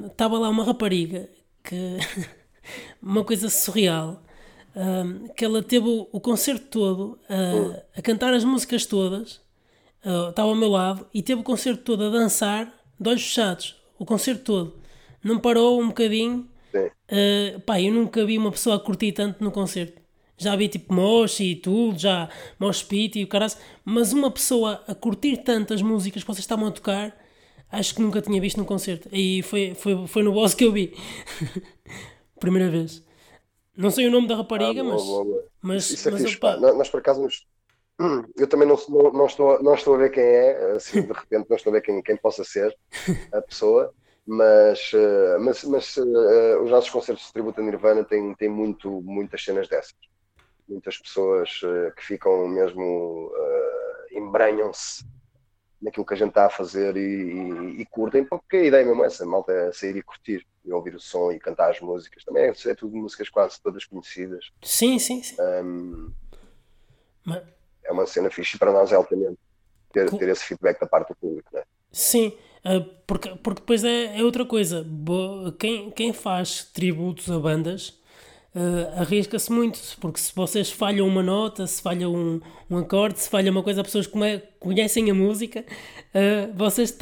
estava um, lá uma rapariga que. uma coisa surreal. Um, que ela teve o, o concerto todo uh, a cantar as músicas todas, uh, estava ao meu lado, e teve o concerto todo a dançar, de olhos fechados, o concerto todo. Não parou um bocadinho. Uh, pá, eu nunca vi uma pessoa a curtir tanto no concerto já vi tipo mosh e tudo, já mosh pit e o caralho, mas uma pessoa a curtir tantas músicas que vocês estavam a tocar, acho que nunca tinha visto num concerto. E foi, foi, foi no boss que eu vi. Primeira vez. Não sei o nome da rapariga, ah, boa, mas, boa, boa. mas.
Isso é mas, fixe, opa... Nós por acaso nos... Eu também não, não, não, estou, não estou a ver quem é, assim, de repente não estou a ver quem, quem possa ser a pessoa, mas, eh, mas, mas uh, os nossos concertos de tributo a Nirvana têm, têm muito, muitas cenas dessas muitas pessoas uh, que ficam mesmo uh, embranham-se naquilo que a gente está a fazer e, e, e, curtem, porque a ideia mesmo é essa, malta é sair e curtir e ouvir o som e cantar as músicas. Também é, é tudo músicas quase todas conhecidas.
Sim, sim, sim.
Um, Mas... É uma cena fixe para nós é altamente ter, ter esse feedback da parte do público, né?
Sim, uh, porque, porque depois é, é outra coisa. Quem, quem faz tributos a bandas uh, arrisca-se muito, porque se vocês falham uma nota, se falha um, um acorde, se falha uma coisa, as pessoas come, conhecem a música, uh, vocês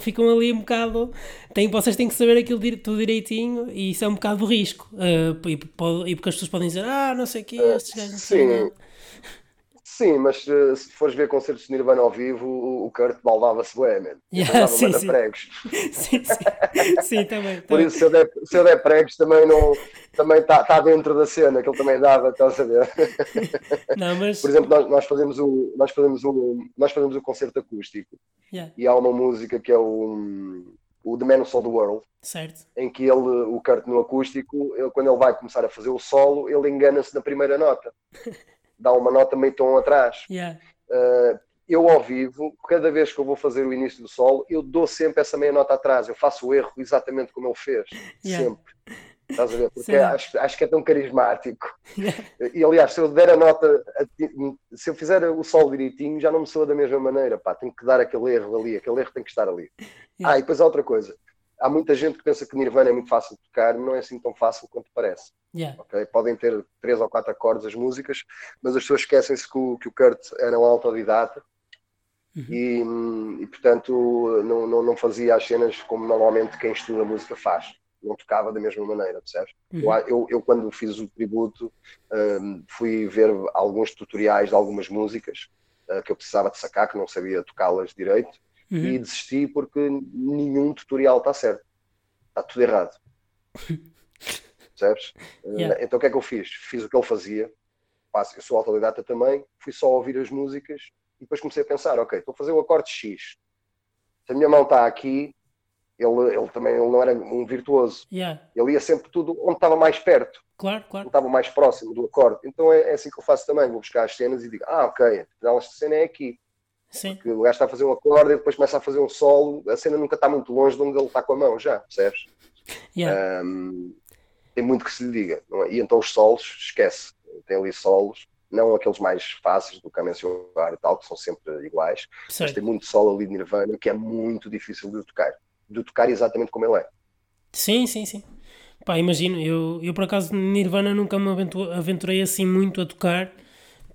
ficam ali um bocado. Tem, vocês têm que saber aquilo tudo direitinho e isso é um bocado de risco. Uh, e, e, porque as pessoas podem dizer, ah, não sei o que, estes gajos
sei Sim, mas uh, se fores ver concertos de Nirvana ao vivo, o, Kurt baldava-se bué, man.
Yeah, sim, sim. pregos. sim, sim. sim, também.
Por isso, se eu der, se eu der pregos, também não também está tá dentro da cena, que ele também dava, estás a ver?
Não, mas...
Por exemplo, nós, nós, fazemos o, nós, fazemos o, nós fazemos o concerto acústico
yeah.
e há uma música que é o, o The Man Who Saw the World,
certo.
em que ele, o Kurt no acústico, ele, quando ele vai começar a fazer o solo, ele engana-se na primeira nota. Dá uma nota meio tom atrás.
Yeah.
Uh, eu ao vivo, cada vez que eu vou fazer o início do solo, eu dou sempre essa meia nota atrás, eu faço o erro exatamente como ele fez, yeah. sempre. Estás a ver? Porque acho, acho que é tão carismático. E aliás, se eu der a nota, se eu fizer o sol direitinho, já não me soa da mesma maneira. Pá, tenho que dar aquele erro ali, aquele erro tem que estar ali. Ah, e depois há outra coisa. Há muita gente que pensa que Nirvana é muito fácil de tocar, não é assim tão fácil quanto parece.
Yeah.
Okay? Podem ter três ou quatro acordes as músicas, mas as pessoas esquecem-se que o, que o Kurt era um autodidata uhum. e, e, portanto, não, não, não fazia as cenas como normalmente quem estuda música faz não tocava da mesma maneira, percebes? Uhum. Eu, eu, quando fiz o tributo, um, fui ver alguns tutoriais de algumas músicas uh, que eu precisava de sacar, que não sabia tocá-las direito, uhum. e desisti porque nenhum tutorial está certo. Está tudo errado. percebes? Yeah. Uh, então o que é que eu fiz? Fiz o que ele fazia. Eu sou autodidata também, fui só ouvir as músicas e depois comecei a pensar, ok, estou a fazer o acorde X. Se a minha mão está aqui, ele, ele também ele não era um virtuoso.
Yeah.
Ele ia sempre tudo onde estava mais perto.
Claro, claro.
Onde estava mais próximo do acorde. Então é, é, assim que eu faço também. Vou buscar as cenas e digo, ah, ok, então esta cena é aqui.
Sim.
Porque o gajo está a fazer um acorde e depois começa a fazer um solo. A cena nunca está muito longe de onde ele está com a mão, já, percebes?
Yeah.
Um, tem muito que se lhe diga. É? E então os solos, esquece. Tem ali solos não aqueles mais fáceis do que a mencionar e tal, que são sempre iguais, certo. mas tem muito solo ali de Nirvana que é muito difícil de tocar de tocar exatamente como ele é.
Sim, sim, sim. Pá, imagino, eu, eu por acaso Nirvana nunca me aventurei assim muito a tocar.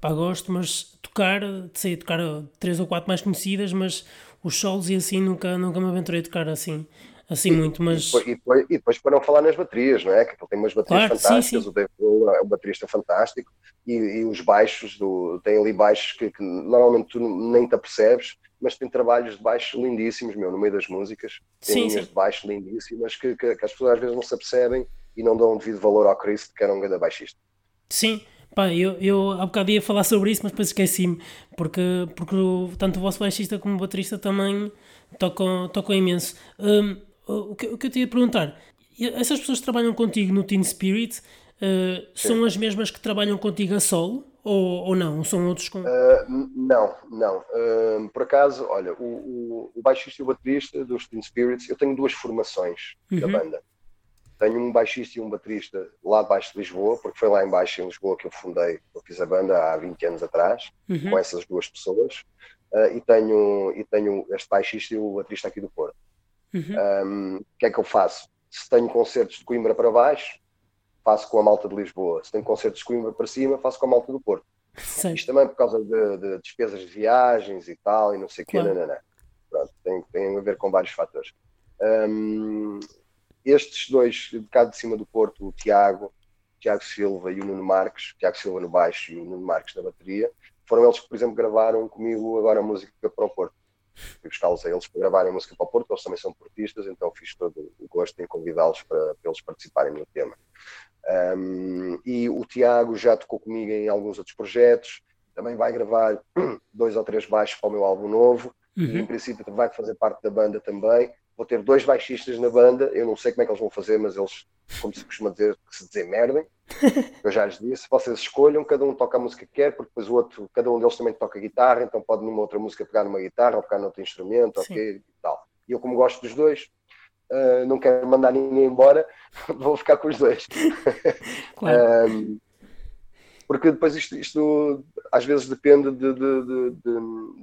Pá, gosto, mas tocar, sei tocar três ou quatro mais conhecidas, mas os solos e assim nunca, nunca me aventurei a tocar assim, assim e, muito. Mas...
E depois, e, depois, e depois para não falar nas baterias, não é? Que ele tem umas baterias claro, fantásticas, sim, sim. o Dave Grohl é um baterista fantástico, e, e, os baixos, do, tem ali baixos que, que normalmente tu nem te apercebes, mas tem trabalhos de baixo lindíssimos, meu, no meio das músicas. Tem sim, linhas sim. de baixo lindíssimas que, que, que, as pessoas às vezes não se apercebem e não dão devido valor ao Cristo, que era um grande baixista.
Sim, pá, eu, eu há bocado ia falar sobre isso, mas depois esqueci-me, porque, porque tanto o vosso baixista como o baterista também tocam, tocam imenso. Um, o, que, o que eu te ia perguntar, essas pessoas que trabalham contigo no Teen Spirit uh, são as mesmas que trabalham contigo a solo? ou, ou não? São outros com.
Uh, não, não. Uh, por acaso, olha, o, o, o, baixista e o baterista dos Teen Spirits, eu tenho duas formações uhum. da banda. Tenho um baixista e um baterista lá abaixo de Lisboa, porque foi lá embaixo em Lisboa que eu fundei, eu fiz a banda há 20 anos atrás, uhum. com essas duas pessoas. Uh, e, tenho, e tenho este baixista e o baterista aqui do Porto. Uhum. Um, o que é que eu faço? Se tenho concertos de Coimbra para baixo, faço com a malta de Lisboa. Se tenho concertos de Coimbra para cima, faço com a malta do Porto. Sim. Isto também por causa de, de, despesas de viagens e tal, e não sei o claro. quê, não, não, não. Pronto, tem, tem a ver com vários fatores. Um, estes dois, de cá de cima do Porto, o Tiago, Tiago Silva e o Nuno Marques, Tiago Silva no baixo e o Nuno Marques na bateria, foram eles que, por exemplo, gravaram comigo agora a música para o Porto. Fui buscá-los a eles para gravarem a música para o Porto, eles também são portistas, então fiz todo o gosto em convidá-los para, para eles participarem no tema. Um, e o Tiago já tocou comigo em alguns outros projetos, também vai gravar dois ou três baixos para o meu álbum novo, uhum. e em princípio vai fazer parte da banda também. Vou ter dois baixistas na banda, eu não sei como é que eles vão fazer, mas eles, como se costuma dizer, que se desemerdem. Eu já lhes disse, vocês escolham, cada um toca a música que quer, porque depois o outro, cada um deles também toca guitarra, então pode numa outra música pegar numa guitarra ou pegar noutro instrumento, ok, e tal. E eu, como gosto dos dois, uh, não quero mandar ninguém embora, vou ficar com os dois. Claro. um, porque depois isto, isto, às vezes depende de, de, de,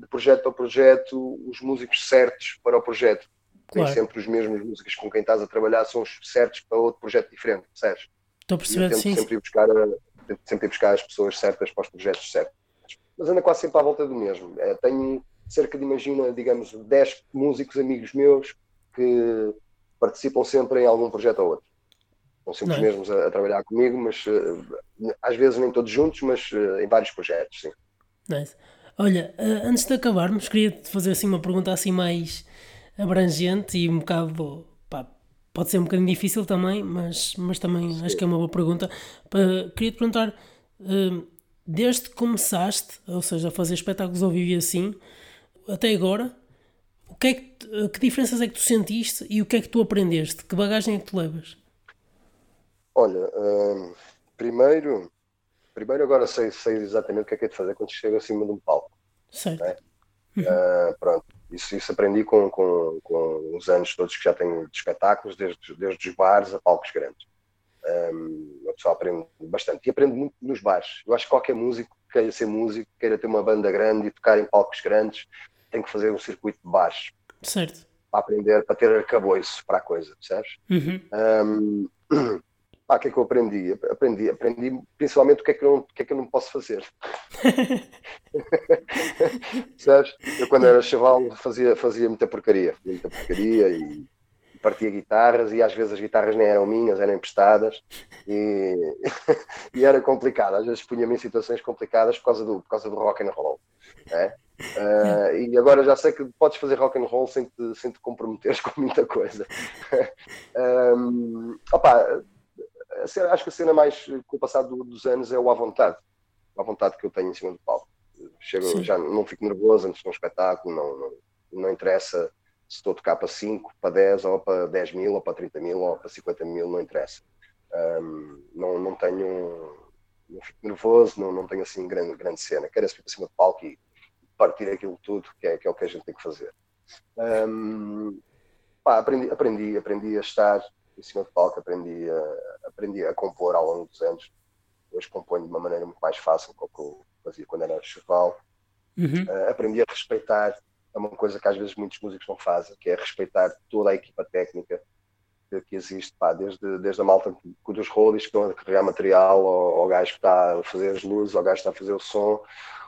de, projeto a projeto, os músicos certos para o projeto. Claro. Nem sempre os mesmos músicos com quem estás a trabalhar são os certos para outro projeto diferente, percebes?
Estou a perceber, sim.
Sempre ir, buscar, sempre ir buscar as pessoas certas para os projetos certos. Mas anda quase sempre à volta do mesmo. É, tenho cerca de, imagina, digamos, 10 músicos amigos meus que participam sempre em algum projeto ou outro. São sempre os mesmos a, a, trabalhar comigo, mas uh, às vezes nem todos juntos, mas uh, em vários projetos, sim.
Nice. Olha, uh, antes de acabarmos, queria-te fazer assim uma pergunta assim mais abrangente e um bocado, pá, pode ser um bocadinho difícil também, mas, mas também sim. acho que é uma boa pergunta. Queria-te perguntar, desde que começaste, ou seja, a fazer espetáculos ao vivo assim, até agora, o que, é que, que diferenças é que tu sentiste e o que é que tu aprendeste? Que bagagem é que tu levas?
Olha, hum, primeiro, primeiro agora sei, sei exatamente o que é que é de fazer quando chego acima de um palco.
Certo. Né?
Uhum. Uh, pronto, isso, isso aprendi com, com, com os anos todos que já tenho de espetáculos, desde, desde os bares a palcos grandes. Um, a pessoa aprende bastante e aprende muito nos bares. Eu acho que qualquer músico que queira ser músico, queira ter uma banda grande e tocar em palcos grandes, tem que fazer um circuito de bares.
Certo.
Para aprender, para ter arcabouço para a coisa, percebes?
Uhum.
Um, ah, o que é que eu aprendi? Aprendi, aprendi principalmente o que é que eu, o que é que eu não posso fazer. Sabes? Eu quando era chaval fazia, fazia muita porcaria, muita porcaria e partia guitarras e às vezes as guitarras nem eram minhas, eram emprestadas e, e era complicado. Às vezes punha-me em situações complicadas por causa do, por causa do rock and roll. É? Uh, e agora já sei que podes fazer rock and roll sem te, sem te comprometeres com muita coisa. um, opa, acho que a cena mais com o passar dos anos é o à vontade. A vontade que eu tenho em cima do palco. Chego, já não fico nervoso antes de um espetáculo, não, não, não interessa se estou a tocar para 5, para 10, ou para 10 mil, ou para 30 mil, ou para 50 mil, não interessa. Um, não, não tenho. Não fico nervoso, não, não tenho assim grande, grande cena. Quero subir para cima do palco e partir aquilo tudo, que é, que é o que a gente tem que fazer. Um, pá, aprendi, aprendi, aprendi a estar em cima do palco, aprendi a, aprendi a compor ao longo dos anos. Hoje componho de uma maneira muito mais fácil do que eu fazia quando era cheval. Uhum. Uh, aprendi a respeitar é uma coisa que às vezes muitos músicos não fazem, que é respeitar toda a equipa técnica que, existe, pá, desde, desde a malta dos roadies que estão a carregar material, ao, ao gajo que está a fazer as luzes, ao gajo que está a fazer o som,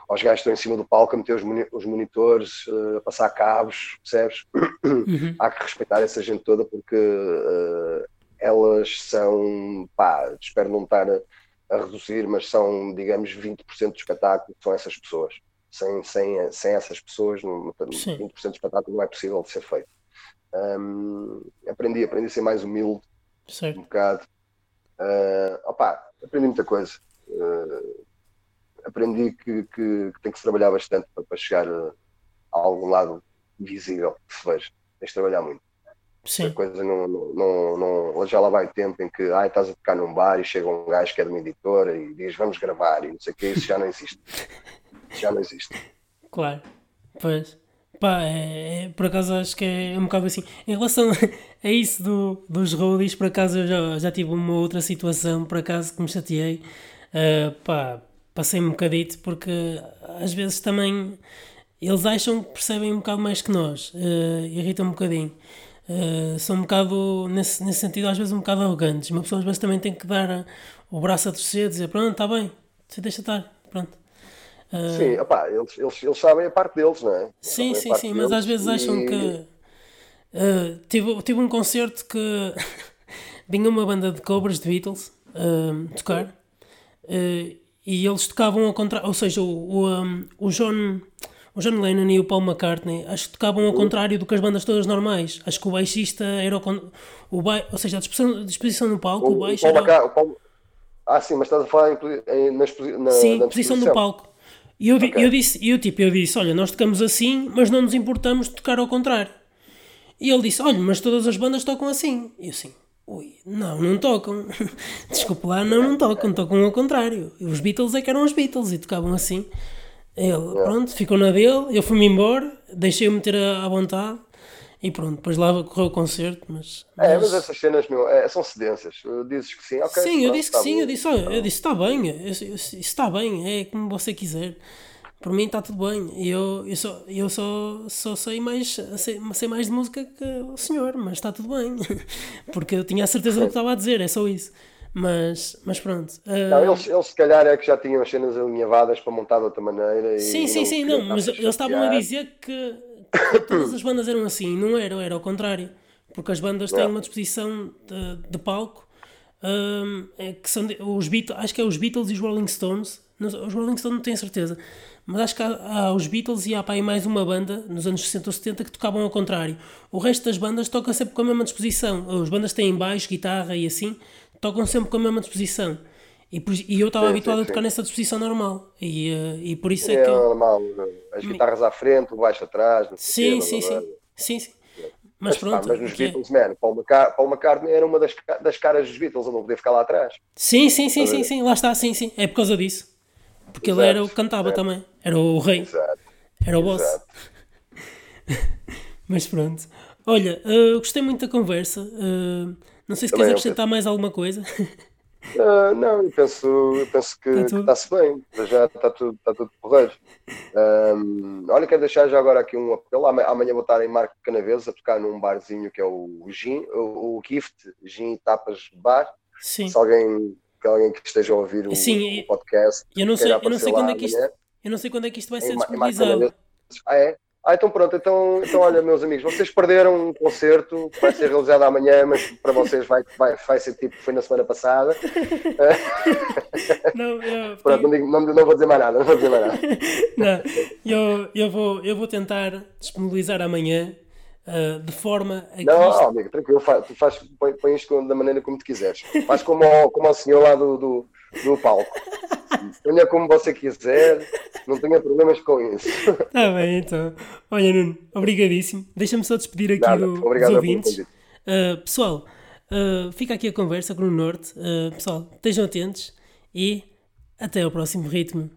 aos gajos estão em cima do palco a meter os, os monitores, uh, a passar cabos, percebes? Uhum. Há que respeitar essa gente toda porque uh, elas são, pá, espero não estar a, a reduzir, mas são, digamos, 20% do espetáculo, são essas pessoas sem, sem, sem essas pessoas, no, 20% do espetáculo não é possível de ser feito. Um, aprendi, aprendi a ser mais humilde, certo. um bocado. Uh, opa, aprendi muita coisa. Uh, aprendi que, que, que, tem que se trabalhar bastante para, para chegar a, a, algum lado visível que se veja. Tens de trabalhar muito. Sim. A coisa não, não, não, não, já lá vai tempo em que ai, estás a tocar num bar e chega um gajo que é de uma editora e diz vamos gravar e não sei o que, isso já não existe. já não existe.
Claro, pois. Pá, é, é, por acaso acho que é um bocado assim. Em relação a isso do, dos roadies, por acaso eu já, já tive uma outra situação, por acaso, que me chateei. Uh, pá, passei um bocadito, porque às vezes também eles acham que percebem um bocado mais que nós. Uh, irritam um bocadinho. Uh, são um bocado, nesse, nesse sentido, às vezes um bocado arrogantes. Uma pessoa às vezes também tem que dar o braço a torcer, dizer pronto, está bem, você deixa estar, pronto.
Uh... Sim, opá, eles, eles, eles sabem a parte deles, não é?
Sim, sim, sim, mas às vezes e... acham que. Uh, tive, tive um concerto que vinha uma banda de cobras de Beatles uh, tocar uh, e eles tocavam ao contrário, ou seja, o, o, um, o, John, o John Lennon e o Paul McCartney acho que tocavam ao contrário do que as bandas todas normais. Acho que o baixista era o, o ba... ou seja, a disposição, a disposição no palco, o, o baixo.
O era... Ah, sim, mas estás a falar em, em, na, na,
sim, na posição no palco. E eu, okay. eu disse, eu, tipo, eu disse, olha, nós tocamos assim, mas não nos importamos de tocar ao contrário. E ele disse, olha, mas todas as bandas tocam assim. E eu assim, ui, não, não tocam. Desculpe lá, não, não tocam, tocam ao contrário. Os Beatles é que eram os Beatles e tocavam assim. Ele, pronto, ficou na dele, eu fui-me embora, deixei-o meter à vontade. E pronto, depois lá correu o concerto, mas.
É, mas essas cenas, meu, é, são cedências. Dizes que sim, ok.
Sim, eu disse que tá sim, eu disse, olha, eu disse, está bem, isso está bem, é como você quiser. Por mim está tudo bem. Eu, eu, só, eu só, só sei, mais, sei, sei mais de música que o senhor, mas está tudo bem. Porque eu tinha a certeza do que estava a dizer, é só isso. Mas, mas pronto.
Uh... Não, eles, eles se calhar é que já tinham as cenas alinhavadas para montar de outra maneira.
sim, sim, sim, não, mas eles estavam a dizer que todas as bandas eram assim, não era, era ao contrário. Porque as bandas têm uma disposição de, de palco um, é que são de, os Beatles, acho que é os Beatles e os Rolling Stones. Os Rolling Stones não tenho certeza, mas acho que há, há os Beatles e há para aí mais uma banda nos anos 60 ou 70 que tocavam ao contrário. O resto das bandas tocam sempre com a mesma disposição. As bandas têm baixo, guitarra e assim, tocam sempre com a mesma disposição. E, e eu estava habituado sim, a tocar sim. nessa disposição normal. E, uh, e por isso é, é que. É
normal. As guitarras à frente, o baixo atrás.
Sim, sim, sim, sim, sim. Mas, mas pronto.
Pá, mas nos Beatles, é. man, Paul, McCart Paul McCartney era uma das, das caras dos Beatles, eu não podia ficar lá atrás.
Sim, sim, sim, sim, sim, lá está, sim, sim. É por causa disso. Porque Exato, ele era o que cantava também. Era o rei. Exato. Era o boss. mas pronto. Olha, uh, gostei muito da conversa. Uh, não sei se também queres acrescentar mais alguma coisa.
Uh, não, eu penso, eu penso que está-se tá bem, já está tudo, está tudo porreiro. Um, olha, quero deixar já agora aqui um apelo. Amanhã vou estar em Marco Canaveses a tocar num barzinho que é o Gin, o, o Gift, Gin Tapas Bar. Sim. Se alguém, alguém que esteja a ouvir o, Sim, o podcast,
eu não sei, eu não sei quando é que isto, eu não sei quando é que isto vai ser disponibilizado.
Ah, é? Ah, então pronto, então, então olha, meus amigos, vocês perderam um concerto que vai ser realizado amanhã, mas para vocês vai, vai, vai ser tipo foi na semana passada. Não, eu, pronto, não, digo, não, não, vou dizer mais nada, não vou dizer mais nada.
Não, eu, eu, vou, eu vou tentar disponibilizar amanhã uh, de forma a que.
Não, isto... amigo, tranquilo, faz, tu faz, põe, põe isto da maneira como tu quiseres. Faz como ao, como ao senhor lá do, do, do palco. Ponha como você quiser, não tenha problemas com isso.
Está bem, então. Olha, Nuno, obrigadíssimo. Deixa-me só despedir aqui Nada, do, dos ouvintes. Uh, pessoal, uh, fica aqui a conversa com o Norte. Pessoal, estejam atentos e até ao próximo ritmo.